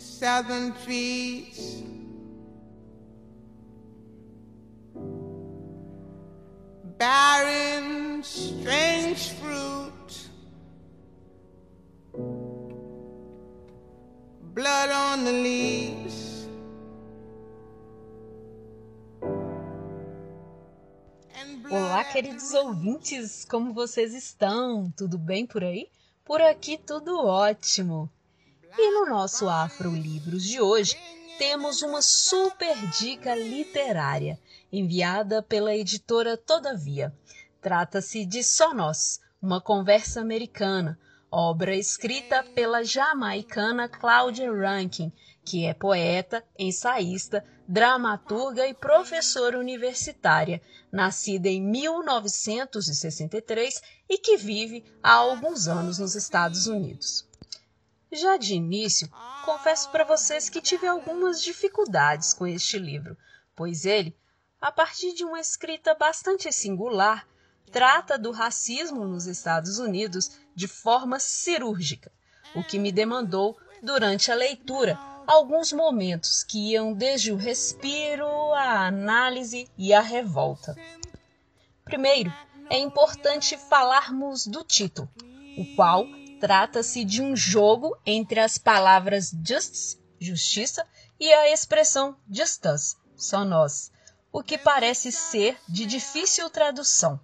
Southern trees. Barren, strange fruit. Blood on the leaves. Olá, queridos ouvintes, como vocês estão? Tudo bem por aí? Por aqui tudo ótimo. E no nosso Afro Livros de hoje, temos uma super dica literária enviada pela editora Todavia. Trata-se de Só Nós, uma conversa americana, obra escrita pela jamaicana Claudia Rankin, que é poeta, ensaísta, dramaturga e professora universitária, nascida em 1963 e que vive há alguns anos nos Estados Unidos. Já de início, confesso para vocês que tive algumas dificuldades com este livro, pois ele, a partir de uma escrita bastante singular, trata do racismo nos Estados Unidos de forma cirúrgica, o que me demandou, durante a leitura, alguns momentos que iam desde o respiro, a análise e a revolta. Primeiro, é importante falarmos do título, o qual trata-se de um jogo entre as palavras justice, justiça, e a expressão just us, só nós, o que parece ser de difícil tradução.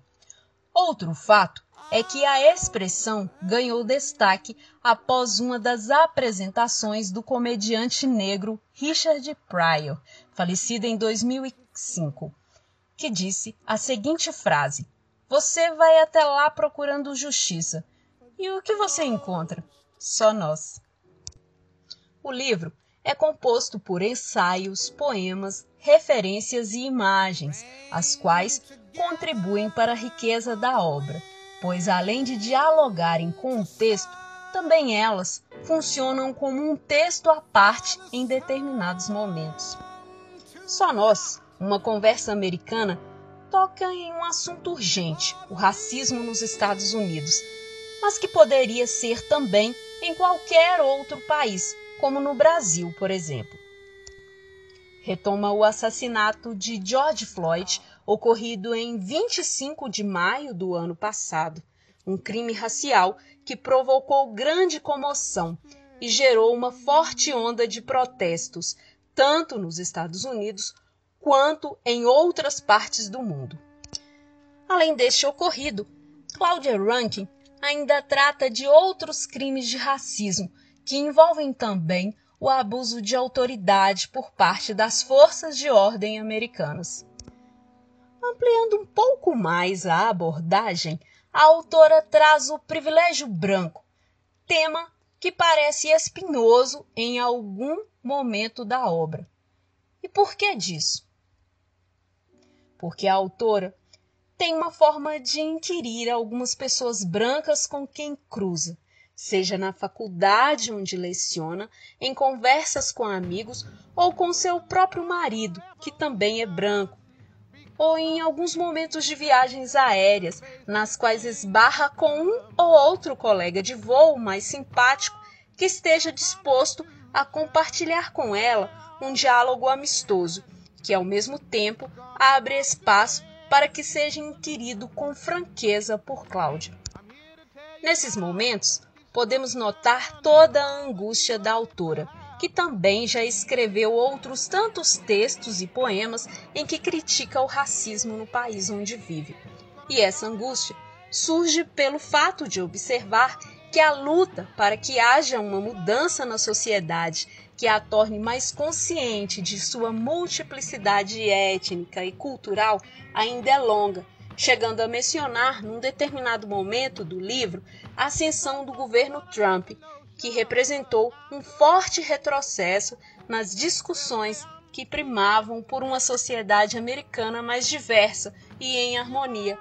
Outro fato é que a expressão ganhou destaque após uma das apresentações do comediante negro Richard Pryor, falecido em 2005, que disse a seguinte frase: Você vai até lá procurando justiça e o que você encontra? Só nós. O livro é composto por ensaios, poemas, referências e imagens, as quais contribuem para a riqueza da obra, pois além de dialogarem com o texto, também elas funcionam como um texto à parte em determinados momentos. Só nós, uma conversa americana, toca em um assunto urgente, o racismo nos Estados Unidos, mas que poderia ser também em qualquer outro país, como no Brasil, por exemplo. Retoma o assassinato de George Floyd, ocorrido em 25 de maio do ano passado, um crime racial que provocou grande comoção e gerou uma forte onda de protestos, tanto nos Estados Unidos quanto em outras partes do mundo. Além deste ocorrido, Claudia Rankin ainda trata de outros crimes de racismo, que envolvem também o abuso de autoridade por parte das forças de ordem americanas. Ampliando um pouco mais a abordagem, a autora traz o privilégio branco, tema que parece espinhoso em algum momento da obra. E por que disso? Porque a autora tem uma forma de inquirir algumas pessoas brancas com quem cruza, seja na faculdade onde leciona, em conversas com amigos ou com seu próprio marido, que também é branco, ou em alguns momentos de viagens aéreas, nas quais esbarra com um ou outro colega de voo mais simpático que esteja disposto a compartilhar com ela um diálogo amistoso, que ao mesmo tempo abre espaço para que seja inquirido com franqueza por Cláudia. Nesses momentos, podemos notar toda a angústia da autora, que também já escreveu outros tantos textos e poemas em que critica o racismo no país onde vive. E essa angústia surge pelo fato de observar que a luta para que haja uma mudança na sociedade que a torne mais consciente de sua multiplicidade étnica e cultural ainda é longa, chegando a mencionar, num determinado momento do livro, a ascensão do governo Trump, que representou um forte retrocesso nas discussões que primavam por uma sociedade americana mais diversa e em harmonia.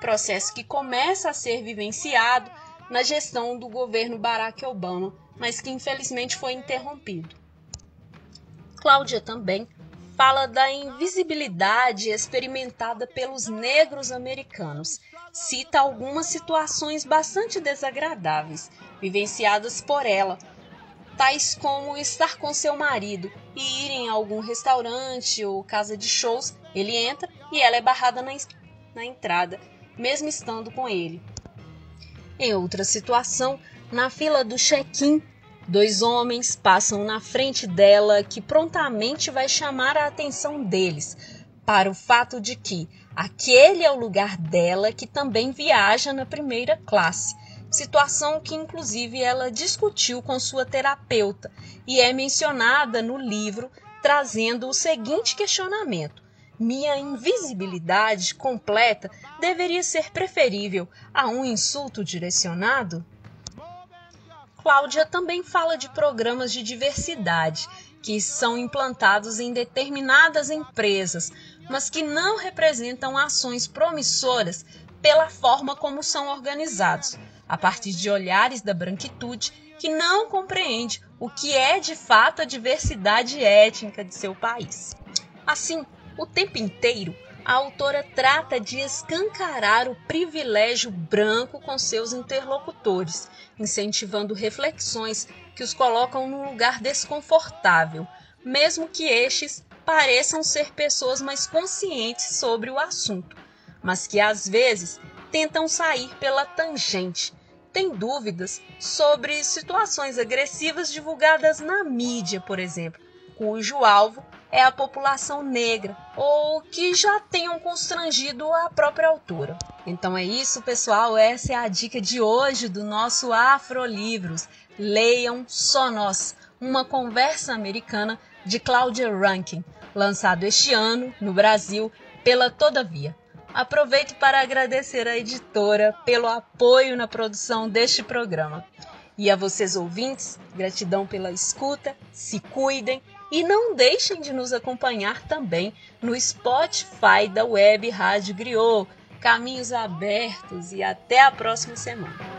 Processo que começa a ser vivenciado na gestão do governo Barack Obama mas que infelizmente foi interrompido. Cláudia também fala da invisibilidade experimentada pelos negros americanos. Cita algumas situações bastante desagradáveis vivenciadas por ela, tais como estar com seu marido e ir em algum restaurante ou casa de shows, ele entra e ela é barrada na, na entrada, mesmo estando com ele. Em outra situação, na fila do check-in, dois homens passam na frente dela que prontamente vai chamar a atenção deles para o fato de que aquele é o lugar dela que também viaja na primeira classe situação que inclusive ela discutiu com sua terapeuta e é mencionada no livro trazendo o seguinte questionamento: minha invisibilidade completa deveria ser preferível a um insulto direcionado? Cláudia também fala de programas de diversidade que são implantados em determinadas empresas, mas que não representam ações promissoras pela forma como são organizados a partir de olhares da branquitude que não compreende o que é de fato a diversidade étnica de seu país. Assim, o tempo inteiro, a autora trata de escancarar o privilégio branco com seus interlocutores, incentivando reflexões que os colocam num lugar desconfortável, mesmo que estes pareçam ser pessoas mais conscientes sobre o assunto, mas que às vezes tentam sair pela tangente, têm dúvidas sobre situações agressivas divulgadas na mídia, por exemplo, cujo alvo é a população negra ou que já tenham constrangido a própria autora. Então é isso, pessoal. Essa é a dica de hoje do nosso Afrolivros. Leiam Só Nós, uma conversa americana de Claudia Rankin, lançado este ano no Brasil pela Todavia. Aproveito para agradecer à editora pelo apoio na produção deste programa. E a vocês ouvintes, gratidão pela escuta, se cuidem e não deixem de nos acompanhar também no Spotify da Web Rádio Griot. Caminhos abertos e até a próxima semana.